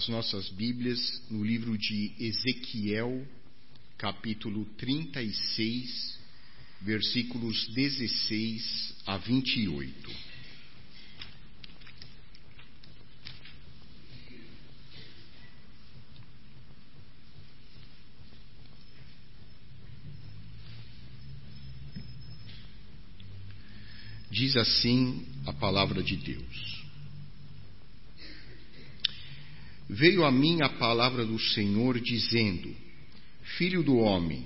as nossas Bíblias no livro de Ezequiel, capítulo 36, versículos 16 a 28. Diz assim a palavra de Deus. Veio a mim a palavra do Senhor dizendo: Filho do homem,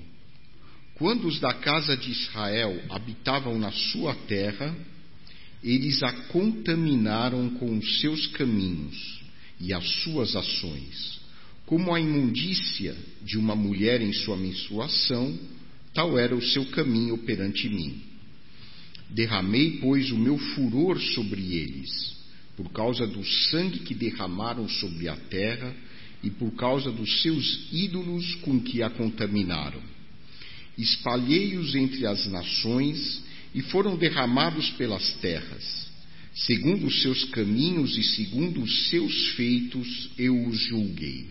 quando os da casa de Israel habitavam na sua terra, eles a contaminaram com os seus caminhos e as suas ações. Como a imundícia de uma mulher em sua menstruação, tal era o seu caminho perante mim. Derramei, pois, o meu furor sobre eles por causa do sangue que derramaram sobre a terra e por causa dos seus ídolos com que a contaminaram. Espalhei-os entre as nações e foram derramados pelas terras. Segundo os seus caminhos e segundo os seus feitos, eu os julguei.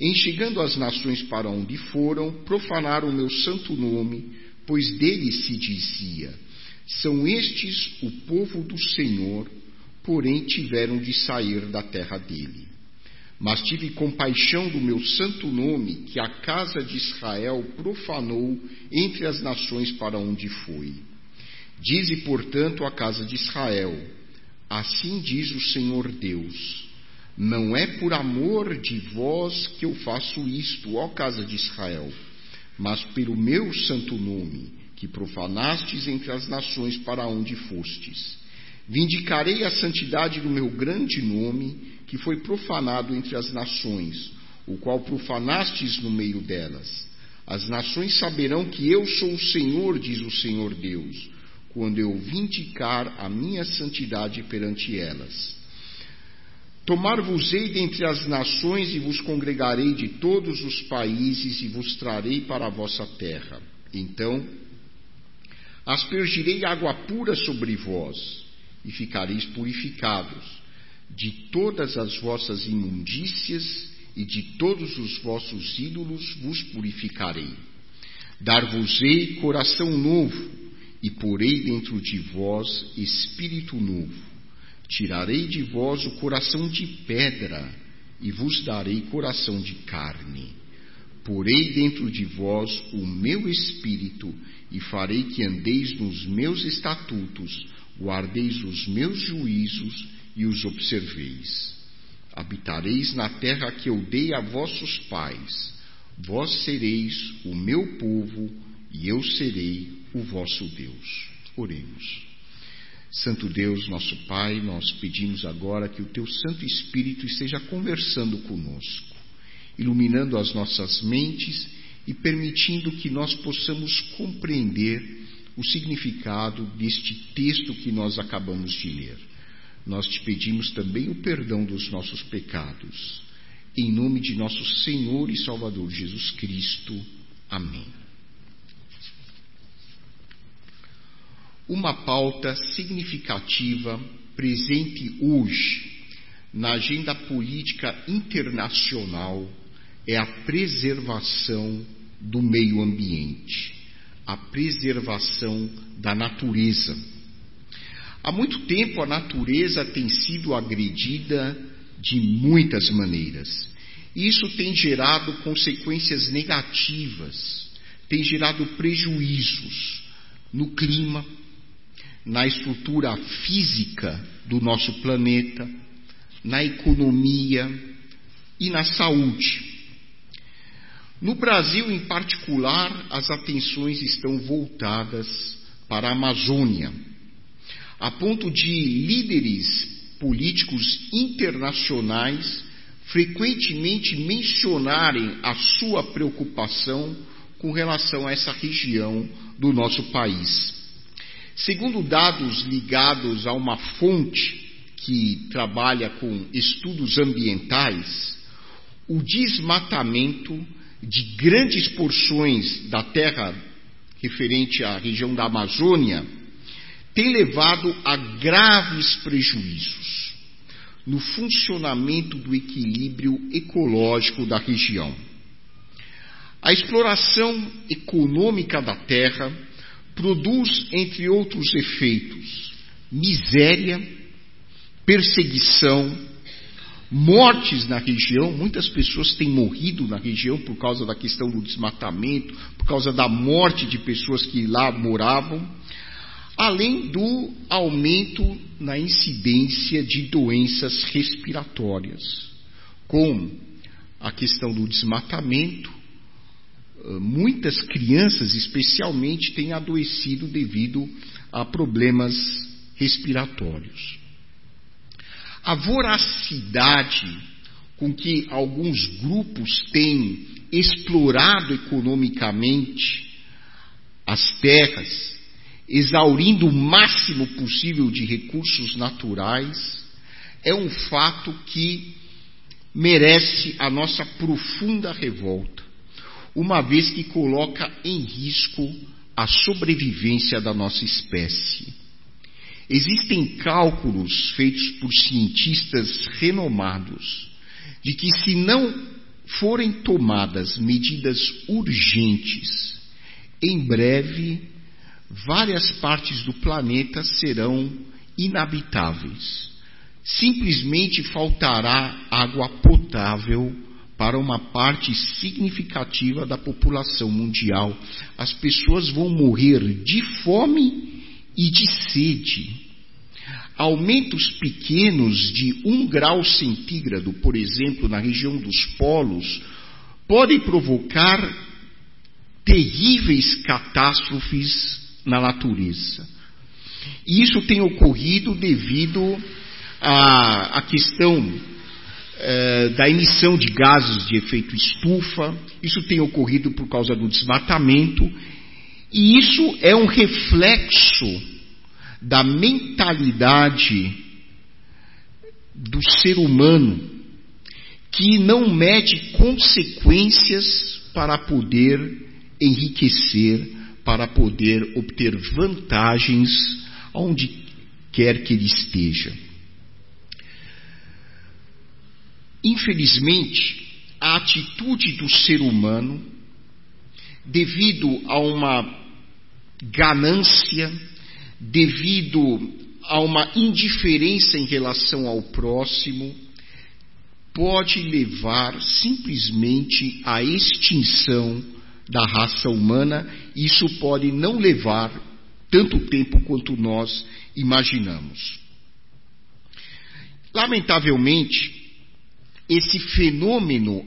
Em chegando as nações para onde foram, profanaram o meu santo nome, pois dele se dizia: São estes o povo do Senhor, porém tiveram de sair da terra dele. Mas tive compaixão do meu santo nome, que a casa de Israel profanou entre as nações para onde foi. Dize, portanto, a casa de Israel: Assim diz o Senhor Deus: Não é por amor de vós que eu faço isto, ó casa de Israel, mas pelo meu santo nome, que profanastes entre as nações para onde fostes. Vindicarei a santidade do meu grande nome, que foi profanado entre as nações, o qual profanastes no meio delas. As nações saberão que eu sou o Senhor, diz o Senhor Deus, quando eu vindicar a minha santidade perante elas. Tomar-vos-ei dentre as nações e vos congregarei de todos os países e vos trarei para a vossa terra. Então aspergirei água pura sobre vós e ficareis purificados de todas as vossas imundícias e de todos os vossos ídolos vos purificarei. Dar-vos-ei coração novo e porei dentro de vós espírito novo. Tirarei de vós o coração de pedra e vos darei coração de carne. Porei dentro de vós o meu espírito e farei que andeis nos meus estatutos guardeis os meus juízos e os observeis. Habitareis na terra que eu dei a vossos pais, vós sereis o meu povo e eu serei o vosso Deus. Oremos. Santo Deus, nosso Pai, nós pedimos agora que o Teu Santo Espírito esteja conversando conosco, iluminando as nossas mentes e permitindo que nós possamos compreender o significado deste texto que nós acabamos de ler. Nós te pedimos também o perdão dos nossos pecados. Em nome de nosso Senhor e Salvador Jesus Cristo. Amém. Uma pauta significativa presente hoje na agenda política internacional é a preservação do meio ambiente a preservação da natureza. Há muito tempo a natureza tem sido agredida de muitas maneiras. Isso tem gerado consequências negativas, tem gerado prejuízos no clima, na estrutura física do nosso planeta, na economia e na saúde. No Brasil, em particular, as atenções estão voltadas para a Amazônia, a ponto de líderes políticos internacionais frequentemente mencionarem a sua preocupação com relação a essa região do nosso país. Segundo dados ligados a uma fonte que trabalha com estudos ambientais, o desmatamento de grandes porções da terra referente à região da Amazônia tem levado a graves prejuízos. no funcionamento do equilíbrio ecológico da região. A exploração econômica da terra produz, entre outros efeitos, miséria, perseguição, mortes na região. Muitas pessoas têm morrido na região por causa da questão do desmatamento, por causa da morte de pessoas que lá moravam, além do aumento na incidência de doenças respiratórias, com a questão do desmatamento. Eh, muitas crianças, especialmente, têm adoecido devido a problemas respiratórios. A voracidade com que alguns grupos têm explorado economicamente as terras, exaurindo o máximo possível de recursos naturais, é um fato que merece a nossa profunda revolta, uma vez que coloca em risco a sobrevivência da nossa espécie. Existem cálculos feitos por cientistas renomados de que, se não forem tomadas medidas urgentes, em breve várias partes do planeta serão inabitáveis. Simplesmente faltará água potável para uma parte significativa da população mundial. As pessoas vão morrer de fome e de sede. Aumentos pequenos de um grau centígrado, por exemplo, na região dos polos, podem provocar terríveis catástrofes na natureza. E isso tem ocorrido devido à, à questão eh, da emissão de gases de efeito estufa, isso tem ocorrido por causa do desmatamento e isso é um reflexo da mentalidade do ser humano que não mede consequências para poder enriquecer, para poder obter vantagens onde quer que ele esteja. Infelizmente, a atitude do ser humano devido a uma ganância, devido a uma indiferença em relação ao próximo, pode levar simplesmente à extinção da raça humana. Isso pode não levar tanto tempo quanto nós imaginamos. Lamentavelmente, esse fenômeno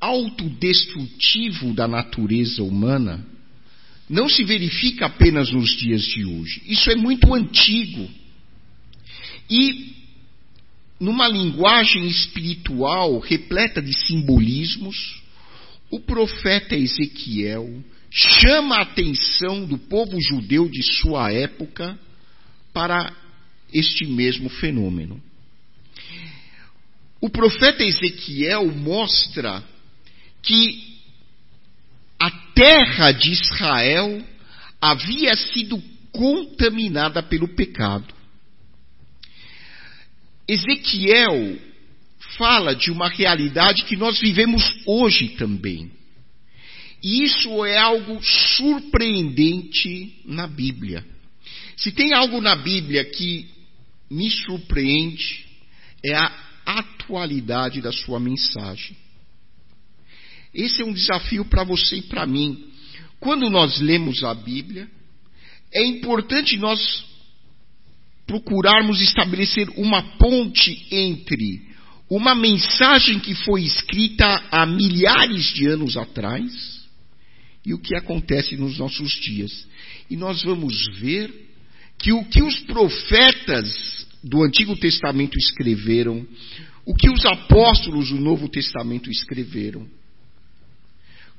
autodestrutivo da natureza humana não se verifica apenas nos dias de hoje. Isso é muito antigo. E, numa linguagem espiritual repleta de simbolismos, o profeta Ezequiel chama a atenção do povo judeu de sua época para este mesmo fenômeno. O profeta Ezequiel mostra que a terra de Israel havia sido contaminada pelo pecado. Ezequiel fala de uma realidade que nós vivemos hoje também. E isso é algo surpreendente na Bíblia. Se tem algo na Bíblia que me surpreende, é a atualidade da sua mensagem. Esse é um desafio para você e para mim. Quando nós lemos a Bíblia, é importante nós procurarmos estabelecer uma ponte entre uma mensagem que foi escrita há milhares de anos atrás e o que acontece nos nossos dias. E nós vamos ver que o que os profetas do Antigo Testamento escreveram, o que os apóstolos do Novo Testamento escreveram,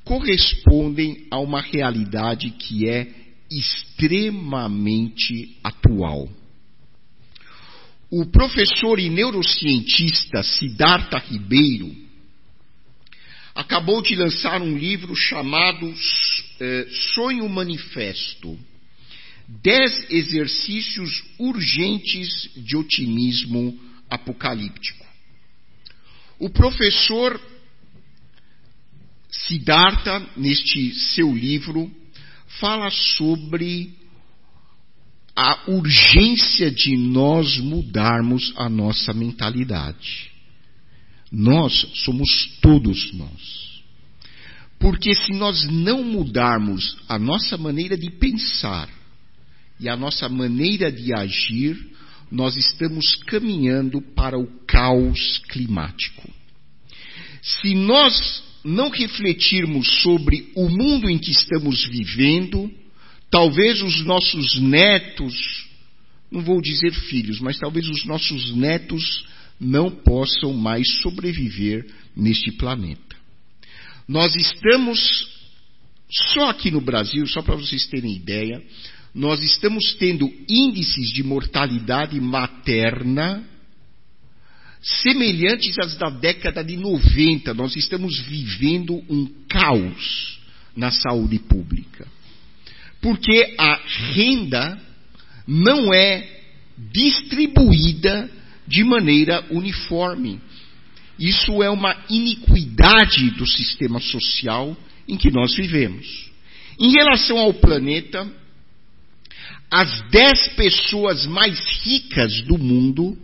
correspondem a uma realidade que é extremamente atual. O professor e neurocientista Siddhartha Ribeiro acabou de lançar um livro chamado eh, Sonho Manifesto: Dez exercícios urgentes de otimismo apocalíptico. O professor Siddhartha, neste seu livro, fala sobre a urgência de nós mudarmos a nossa mentalidade. Nós somos todos nós. Porque se nós não mudarmos a nossa maneira de pensar e a nossa maneira de agir, nós estamos caminhando para o caos climático. Se nós não refletirmos sobre o mundo em que estamos vivendo, talvez os nossos netos, não vou dizer filhos, mas talvez os nossos netos não possam mais sobreviver neste planeta. Nós estamos, só aqui no Brasil, só para vocês terem ideia, nós estamos tendo índices de mortalidade materna semelhantes às da década de 90. Nós estamos vivendo um caos na saúde pública. Porque a renda não é distribuída de maneira uniforme. Isso é uma iniquidade do sistema social em que nós vivemos. Em relação ao planeta, as dez pessoas mais ricas do mundo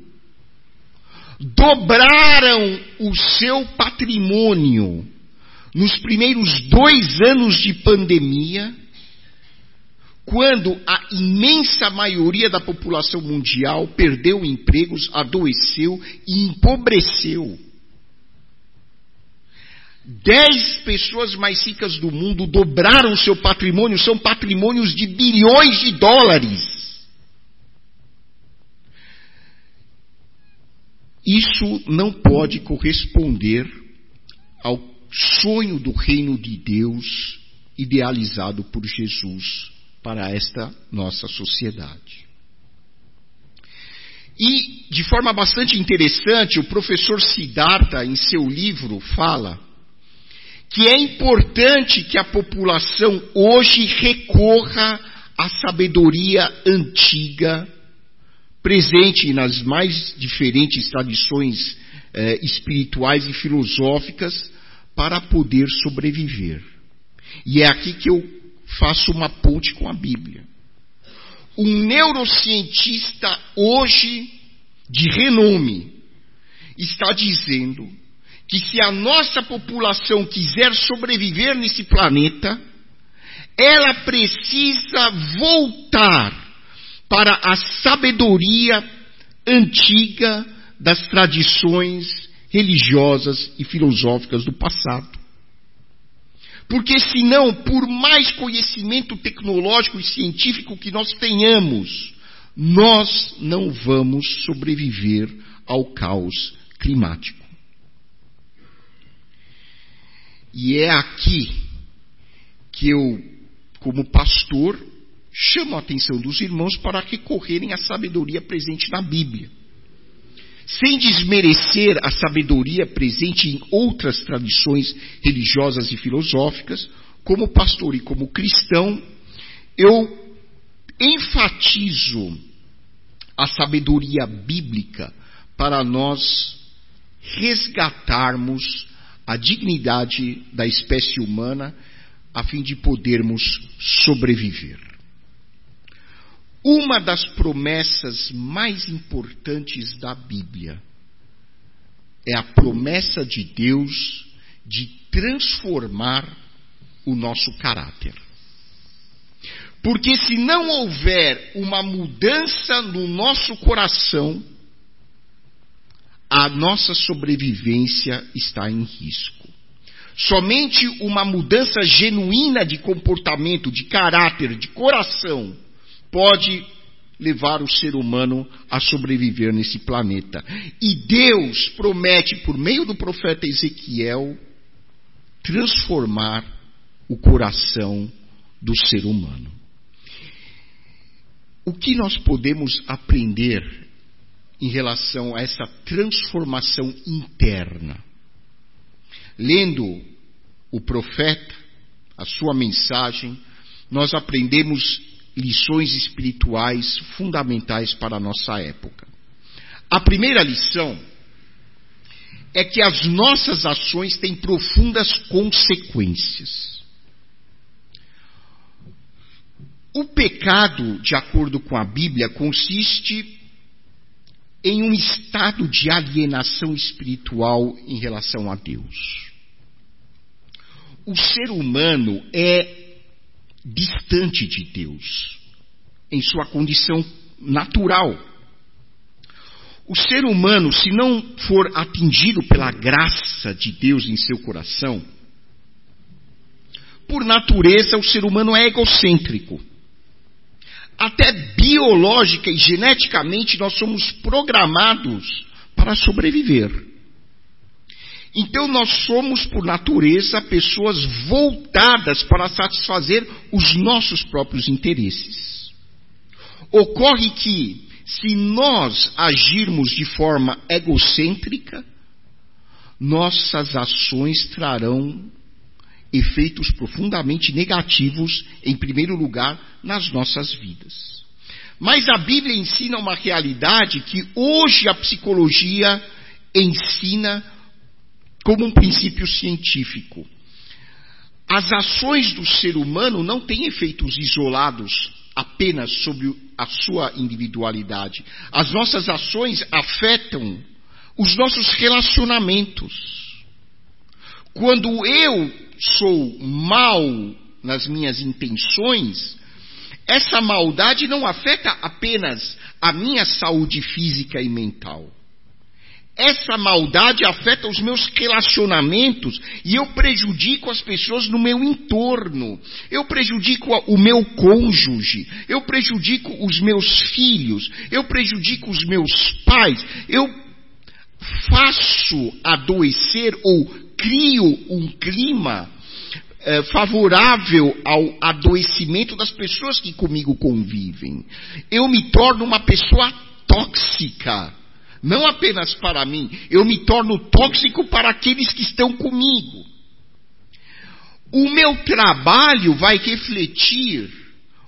dobraram o seu patrimônio nos primeiros dois anos de pandemia, quando a imensa maioria da população mundial perdeu empregos, adoeceu e empobreceu. Dez pessoas mais ricas do mundo dobraram seu patrimônio, são patrimônios de bilhões de dólares. Isso não pode corresponder ao sonho do reino de Deus idealizado por Jesus para esta nossa sociedade. E, de forma bastante interessante, o professor Siddhartha, em seu livro, fala que é importante que a população hoje recorra à sabedoria antiga presente nas mais diferentes tradições eh, espirituais e filosóficas para poder sobreviver. E é aqui que eu faço uma ponte com a Bíblia. Um neurocientista hoje de renome está dizendo que se a nossa população quiser sobreviver nesse planeta, ela precisa voltar para a sabedoria antiga das tradições religiosas e filosóficas do passado. Porque senão, por mais conhecimento tecnológico e científico que nós tenhamos, nós não vamos sobreviver ao caos climático. E é aqui que eu, como pastor, chamo a atenção dos irmãos para recorrerem à sabedoria presente na Bíblia. Sem desmerecer a sabedoria presente em outras tradições religiosas e filosóficas, como pastor e como cristão, eu enfatizo a sabedoria bíblica para nós resgatarmos a dignidade da espécie humana a fim de podermos sobreviver. Uma das promessas mais importantes da Bíblia é a promessa de Deus de transformar o nosso caráter. Porque se não houver uma mudança no nosso coração, a nossa sobrevivência está em risco. Somente uma mudança genuína de comportamento, de caráter, de coração, pode levar o ser humano a sobreviver nesse planeta. E Deus promete, por meio do profeta Ezequiel, transformar o coração do ser humano. O que nós podemos aprender em relação a essa transformação interna? Lendo o profeta, a sua mensagem, nós aprendemos lições espirituais fundamentais para a nossa época. A primeira lição é que as nossas ações têm profundas consequências. O pecado, de acordo com a Bíblia, consiste em um estado de alienação espiritual em relação a Deus. O ser humano é distante de Deus em sua condição natural. O ser humano, se não for atingido pela graça de Deus em seu coração, por natureza o ser humano é egocêntrico. Até biológica e geneticamente nós somos programados para sobreviver. Então nós somos, por natureza, pessoas voltadas para satisfazer os nossos próprios interesses. Ocorre que se nós agirmos de forma egocêntrica, nossas ações trarão efeitos profundamente negativos, em primeiro lugar, nas nossas vidas. Mas a Bíblia ensina uma realidade que hoje a psicologia ensina como um princípio científico. As ações do ser humano não têm efeitos isolados apenas sobre a sua individualidade. As nossas ações afetam os nossos relacionamentos. Quando eu sou mal nas minhas intenções, essa maldade não afeta apenas a minha saúde física e mental. Essa maldade afeta os meus relacionamentos e eu prejudico as pessoas no meu entorno. Eu prejudico o meu cônjuge, eu prejudico os meus filhos, eu prejudico os meus pais, eu faço adoecer ou crio um clima é, favorável ao adoecimento das pessoas que comigo convivem. Eu me torno uma pessoa tóxica não apenas para mim, eu me torno tóxico para aqueles que estão comigo. O meu trabalho vai refletir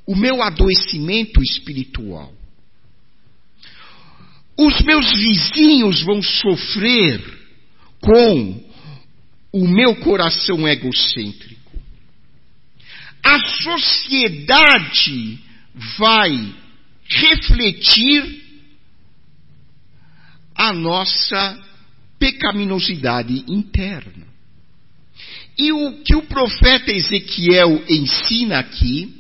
o meu adoecimento espiritual. Os meus vizinhos vão sofrer com o meu coração egocêntrico. A sociedade vai refletir a nossa pecaminosidade interna. E o que o profeta Ezequiel ensina aqui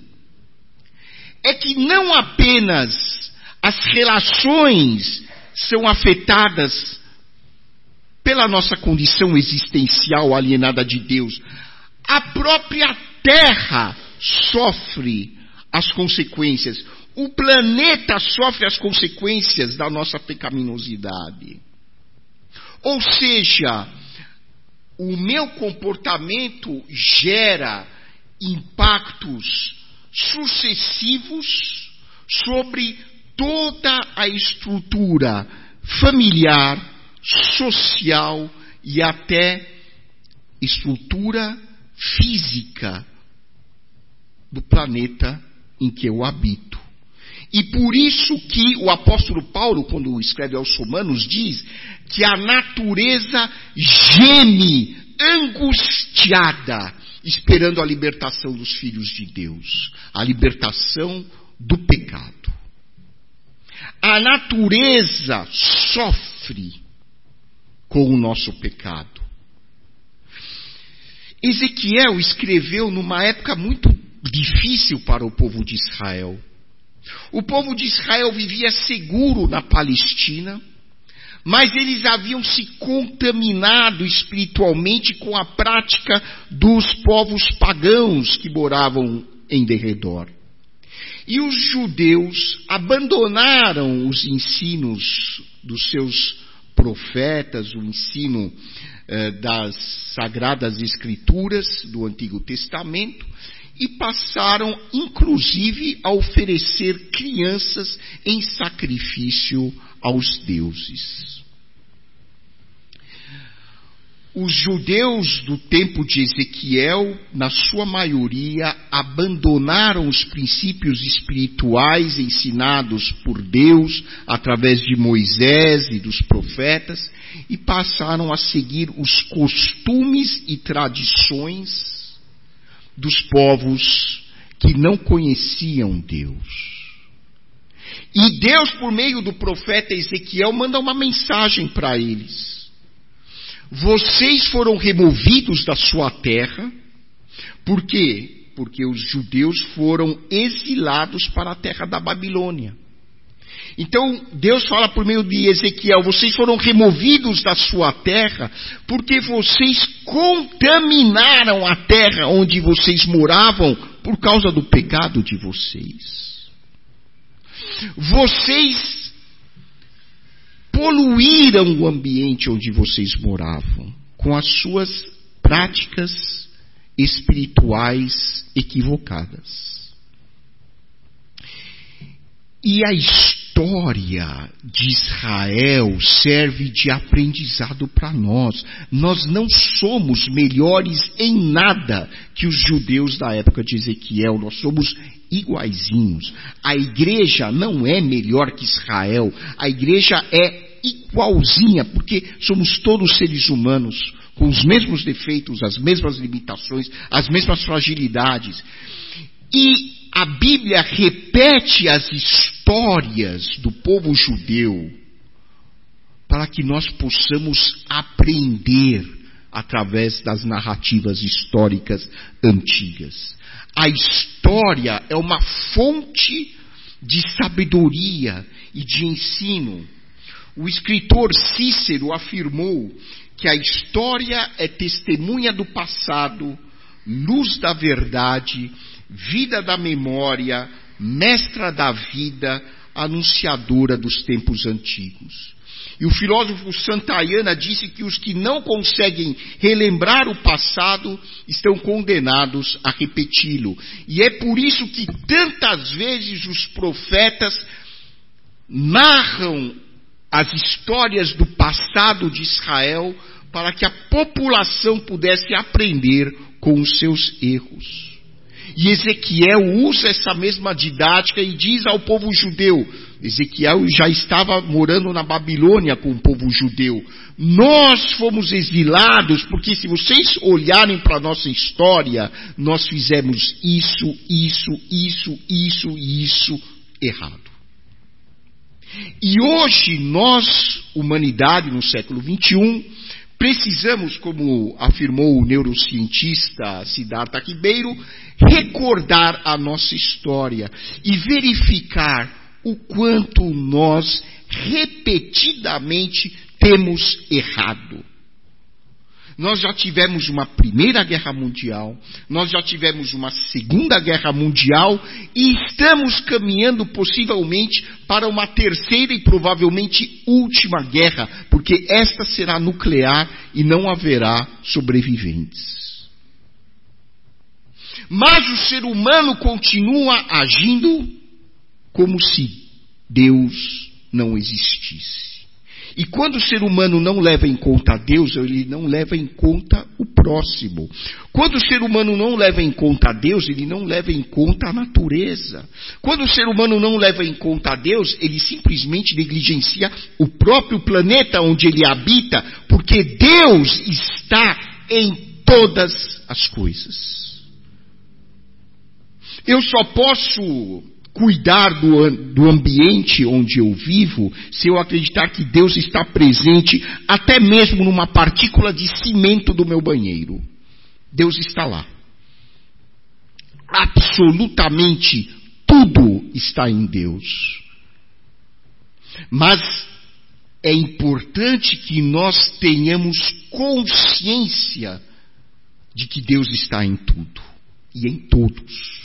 é que não apenas as relações são afetadas pela nossa condição existencial alienada de Deus, a própria terra sofre as consequências o planeta sofre as consequências da nossa pecaminosidade. Ou seja, o meu comportamento gera impactos sucessivos sobre toda a estrutura familiar, social e até estrutura física do planeta em que eu habito. E por isso que o apóstolo Paulo, quando escreve aos Romanos, diz que a natureza geme angustiada, esperando a libertação dos filhos de Deus, a libertação do pecado. A natureza sofre com o nosso pecado. Ezequiel escreveu numa época muito difícil para o povo de Israel. O povo de Israel vivia seguro na Palestina, mas eles haviam se contaminado espiritualmente com a prática dos povos pagãos que moravam em derredor. E os judeus abandonaram os ensinos dos seus profetas, o ensino eh, das sagradas escrituras do Antigo Testamento, e passaram, inclusive, a oferecer crianças em sacrifício aos deuses. os judeus do tempo de Ezequiel, na sua maioria, abandonaram os princípios espirituais ensinados por Deus através de Moisés e dos profetas e passaram a seguir os costumes e tradições dos povos que não conheciam Deus. E Deus, por meio do profeta Ezequiel, manda uma mensagem para eles vocês foram removidos da sua terra. Por quê? Porque os judeus foram exilados para a terra da Babilônia. Então, Deus fala por meio de Ezequiel: vocês foram removidos da sua terra porque vocês contaminaram a terra onde vocês moravam por causa do pecado de vocês. Vocês poluíram o ambiente onde vocês moravam com as suas práticas espirituais equivocadas. E a história de Israel serve de aprendizado para nós. Nós não somos melhores em nada que os judeus da época de Ezequiel, nós somos iguaizinhos. A igreja não é melhor que Israel, a igreja é igualzinha, porque somos todos seres humanos, com os mesmos defeitos, as mesmas limitações, as mesmas fragilidades. E a Bíblia repete as histórias do povo judeu para que nós possamos aprender através das narrativas históricas antigas. A história é uma fonte de sabedoria e de ensino o escritor Cícero afirmou que a história é testemunha do passado, luz da verdade, vida da memória, mestra da vida, anunciadora dos tempos antigos. E o filósofo Santayana disse que os que não conseguem relembrar o passado estão condenados a repeti-lo. E é por isso que tantas vezes os profetas narram as histórias do passado de Israel para que a população pudesse aprender com os seus erros. E Ezequiel usa essa mesma didática e diz ao povo judeu: Ezequiel já estava morando na Babilônia com o povo judeu. Nós fomos exilados porque, se vocês olharem para a nossa história, nós fizemos isso, isso, isso, isso e isso errado. E hoje nós, humanidade no século XXI, precisamos, como afirmou o neurocientista Siddhartha Ribeiro, recordar a nossa história e verificar o quanto nós repetidamente temos errado. Nós já tivemos uma Primeira Guerra Mundial, nós já tivemos uma Segunda Guerra Mundial e estamos caminhando possivelmente para uma terceira e provavelmente última guerra, porque esta será nuclear e não haverá sobreviventes. Mas o ser humano continua agindo como se Deus não existisse. E quando o ser humano não leva em conta Deus, ele não leva em conta o próximo. Quando o ser humano não leva em conta Deus, ele não leva em conta a natureza. Quando o ser humano não leva em conta Deus, ele simplesmente negligencia o próprio planeta onde ele habita, porque Deus está em todas as coisas. Eu só posso cuidar do, do ambiente onde eu vivo se eu acreditar que Deus está presente até mesmo numa partícula de cimento do meu banheiro. Deus está lá. Absolutamente tudo está em Deus. Mas é importante que nós tenhamos consciência de que Deus está em tudo e em todos.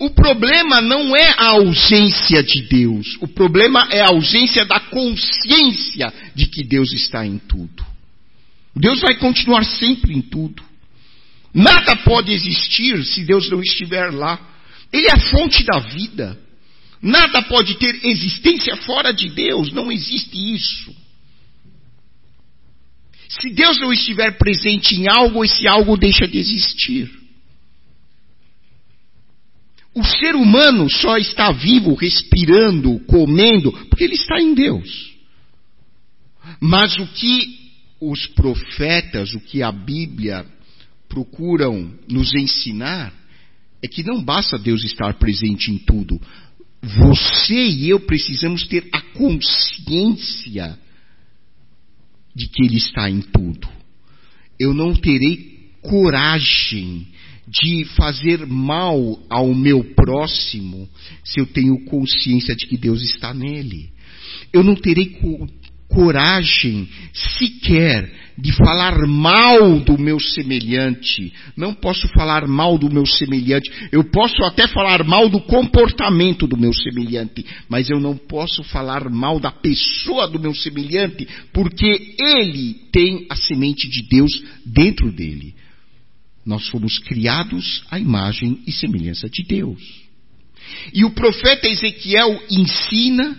O problema não é a ausência de Deus, o problema é a ausência da consciência de que Deus está em tudo. Deus vai continuar sempre em tudo. Nada pode existir se Deus não estiver lá. Ele é a fonte da vida. Nada pode ter existência fora de Deus, não existe isso. Se Deus não estiver presente em algo, esse algo deixa de existir. O ser humano só está vivo, respirando, comendo, porque ele está em Deus. Mas o que os profetas, o que a Bíblia procuram nos ensinar, é que não basta Deus estar presente em tudo. Você e eu precisamos ter a consciência de que Ele está em tudo. Eu não terei coragem de fazer mal ao meu próximo se eu tenho consciência de que Deus está nele. Eu não terei coragem sequer de falar mal do meu semelhante. Não posso falar mal do meu semelhante. Eu posso até falar mal do comportamento do meu semelhante, mas eu não posso falar mal da pessoa do meu semelhante, porque ele tem a semente de Deus dentro dele. Nós fomos criados à imagem e semelhança de Deus. E o profeta Ezequiel ensina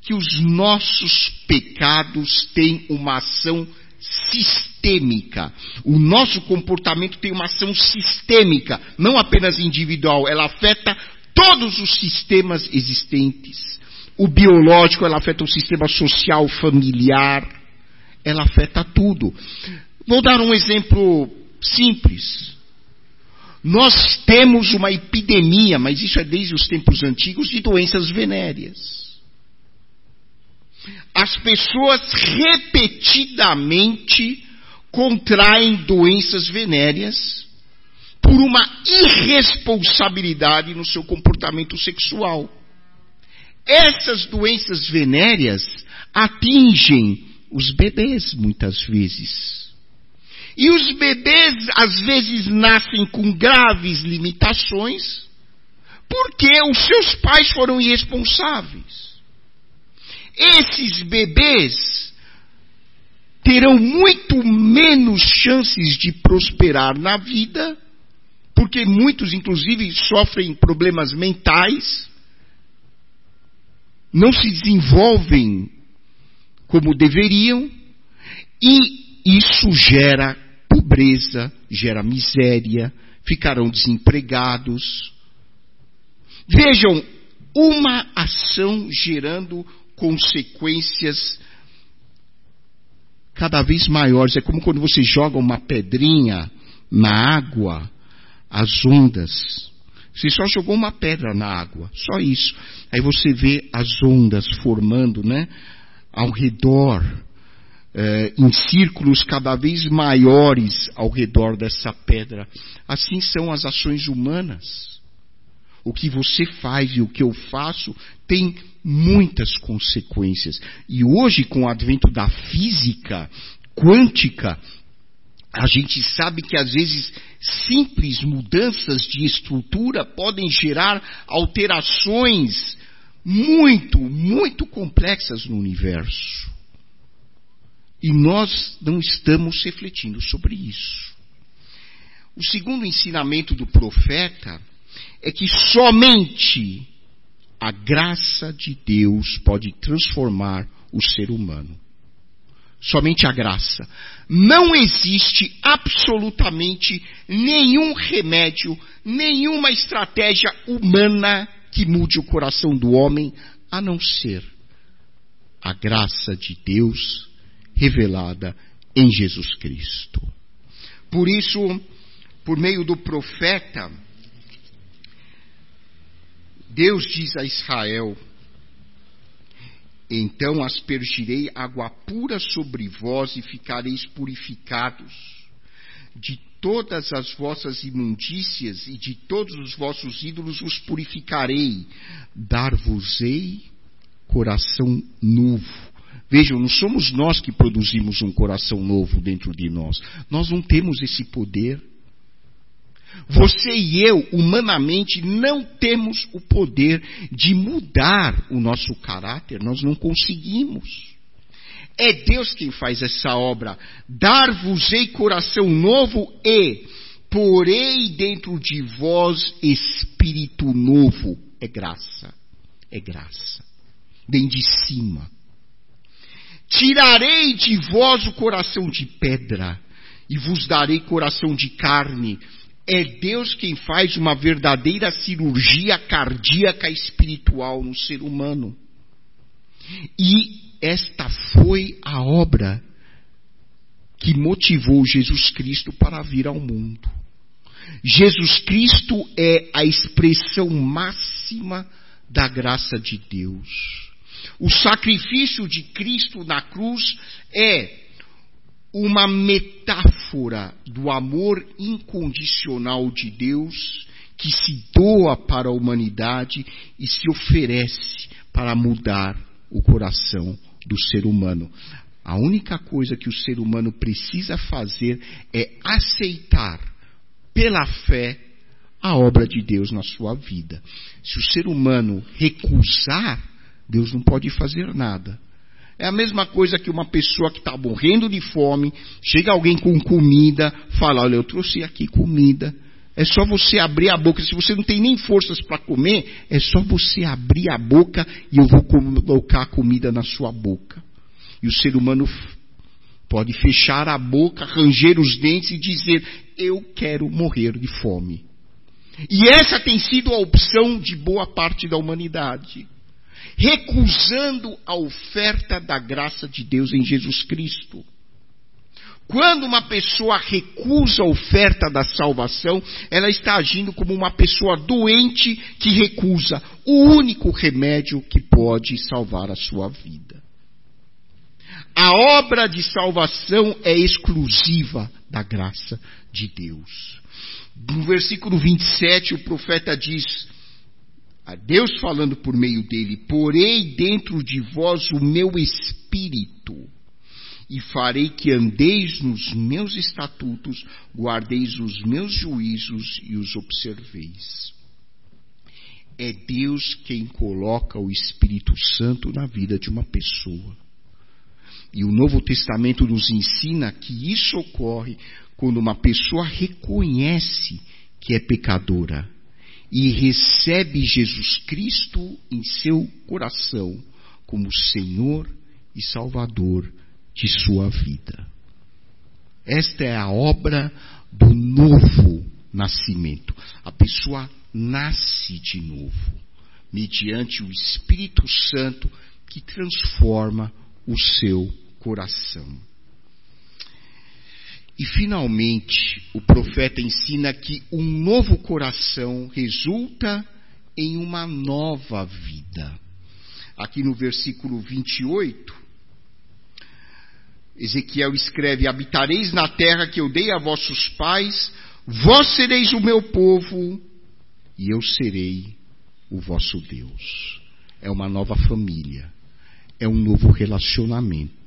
que os nossos pecados têm uma ação sistêmica. O nosso comportamento tem uma ação sistêmica, não apenas individual, ela afeta todos os sistemas existentes. O biológico, ela afeta o sistema social, familiar, ela afeta tudo. Vou dar um exemplo simples. Nós temos uma epidemia, mas isso é desde os tempos antigos, de doenças venéreas as pessoas repetidamente contraem doenças venéreas por uma irresponsabilidade no seu comportamento sexual. Essas doenças venéreas atingem os bebês muitas vezes. E os bebês às vezes nascem com graves limitações porque os seus pais foram irresponsáveis. Esses bebês terão muito menos chances de prosperar na vida, porque muitos, inclusive, sofrem problemas mentais, não se desenvolvem como deveriam, e isso gera pobreza, gera miséria, ficarão desempregados. Vejam, uma ação gerando consequências cada vez maiores. É como quando você joga uma pedrinha na água, as ondas. Você só jogou uma pedra na água, só isso. Aí você vê as ondas formando, né? Ao redor, eh, em círculos cada vez maiores ao redor dessa pedra. Assim são as ações humanas. O que você faz e o que eu faço tem muitas consequências. E hoje, com o advento da física quântica, a gente sabe que às vezes simples mudanças de estrutura podem gerar alterações muito, muito complexas no universo. E nós não estamos refletindo sobre isso. O segundo ensinamento do profeta é que somente a graça de Deus pode transformar o ser humano. Somente a graça. Não existe absolutamente nenhum remédio, nenhuma estratégia humana que mude o coração do homem, a não ser a graça de Deus revelada em Jesus Cristo. Por isso, por meio do profeta, Deus diz a Israel: Então aspergirei água pura sobre vós e ficareis purificados. De todas as vossas imundícias e de todos os vossos ídolos os purificarei. Dar-vos-ei coração novo. Vejam, não somos nós que produzimos um coração novo dentro de nós. Nós não temos esse poder. Você e eu, humanamente, não temos o poder de mudar o nosso caráter, nós não conseguimos. É Deus quem faz essa obra. Dar-vos-ei coração novo e porei dentro de vós espírito novo. É graça. É graça. Vem de cima. Tirarei de vós o coração de pedra e vos darei coração de carne. É Deus quem faz uma verdadeira cirurgia cardíaca espiritual no ser humano. E esta foi a obra que motivou Jesus Cristo para vir ao mundo. Jesus Cristo é a expressão máxima da graça de Deus. O sacrifício de Cristo na cruz é uma metáfora do amor incondicional de Deus que se doa para a humanidade e se oferece para mudar o coração do ser humano. A única coisa que o ser humano precisa fazer é aceitar pela fé a obra de Deus na sua vida. Se o ser humano recusar, Deus não pode fazer nada. É a mesma coisa que uma pessoa que está morrendo de fome, chega alguém com comida, fala: Olha, eu trouxe aqui comida. É só você abrir a boca. Se você não tem nem forças para comer, é só você abrir a boca e eu vou colocar a comida na sua boca. E o ser humano pode fechar a boca, ranger os dentes e dizer: Eu quero morrer de fome. E essa tem sido a opção de boa parte da humanidade. Recusando a oferta da graça de Deus em Jesus Cristo. Quando uma pessoa recusa a oferta da salvação, ela está agindo como uma pessoa doente que recusa o único remédio que pode salvar a sua vida. A obra de salvação é exclusiva da graça de Deus. No versículo 27, o profeta diz: a Deus falando por meio dele: Porei dentro de vós o meu espírito, e farei que andeis nos meus estatutos, guardeis os meus juízos e os observeis. É Deus quem coloca o Espírito Santo na vida de uma pessoa. E o Novo Testamento nos ensina que isso ocorre quando uma pessoa reconhece que é pecadora e recebe Jesus Cristo em seu coração como Senhor e Salvador de sua vida. Esta é a obra do novo nascimento. A pessoa nasce de novo, mediante o Espírito Santo que transforma o seu coração. E finalmente, o profeta ensina que um novo coração resulta em uma nova vida. Aqui no versículo 28, Ezequiel escreve: Habitareis na terra que eu dei a vossos pais, vós sereis o meu povo, e eu serei o vosso Deus. É uma nova família, é um novo relacionamento.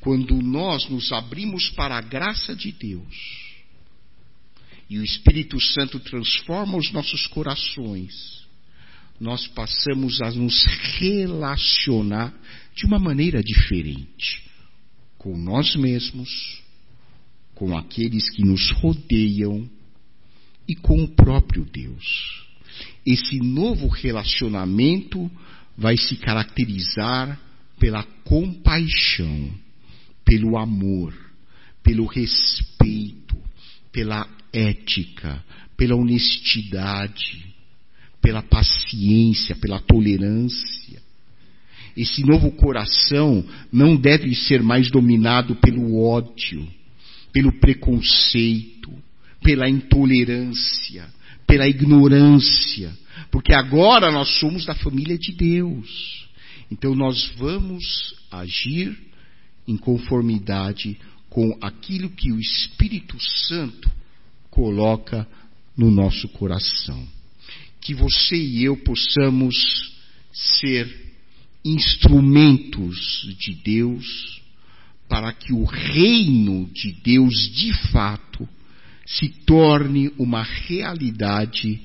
Quando nós nos abrimos para a graça de Deus e o Espírito Santo transforma os nossos corações, nós passamos a nos relacionar de uma maneira diferente com nós mesmos, com aqueles que nos rodeiam e com o próprio Deus. Esse novo relacionamento vai se caracterizar pela compaixão, pelo amor, pelo respeito, pela ética, pela honestidade, pela paciência, pela tolerância. Esse novo coração não deve ser mais dominado pelo ódio, pelo preconceito, pela intolerância, pela ignorância, porque agora nós somos da família de Deus. Então nós vamos agir em conformidade com aquilo que o Espírito Santo coloca no nosso coração. Que você e eu possamos ser instrumentos de Deus para que o reino de Deus de fato se torne uma realidade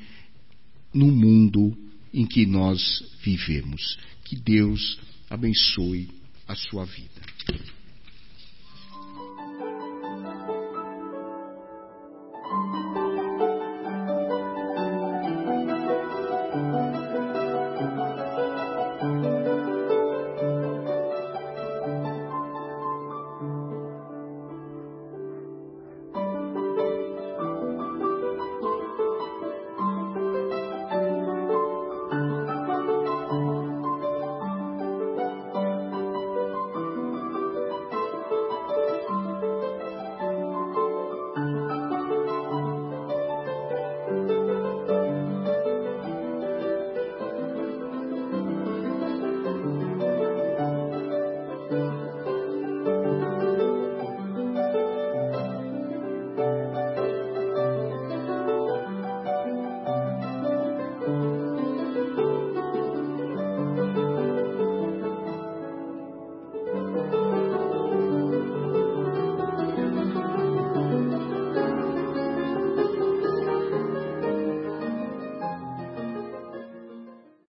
no mundo em que nós vivemos. Que Deus abençoe a sua vida.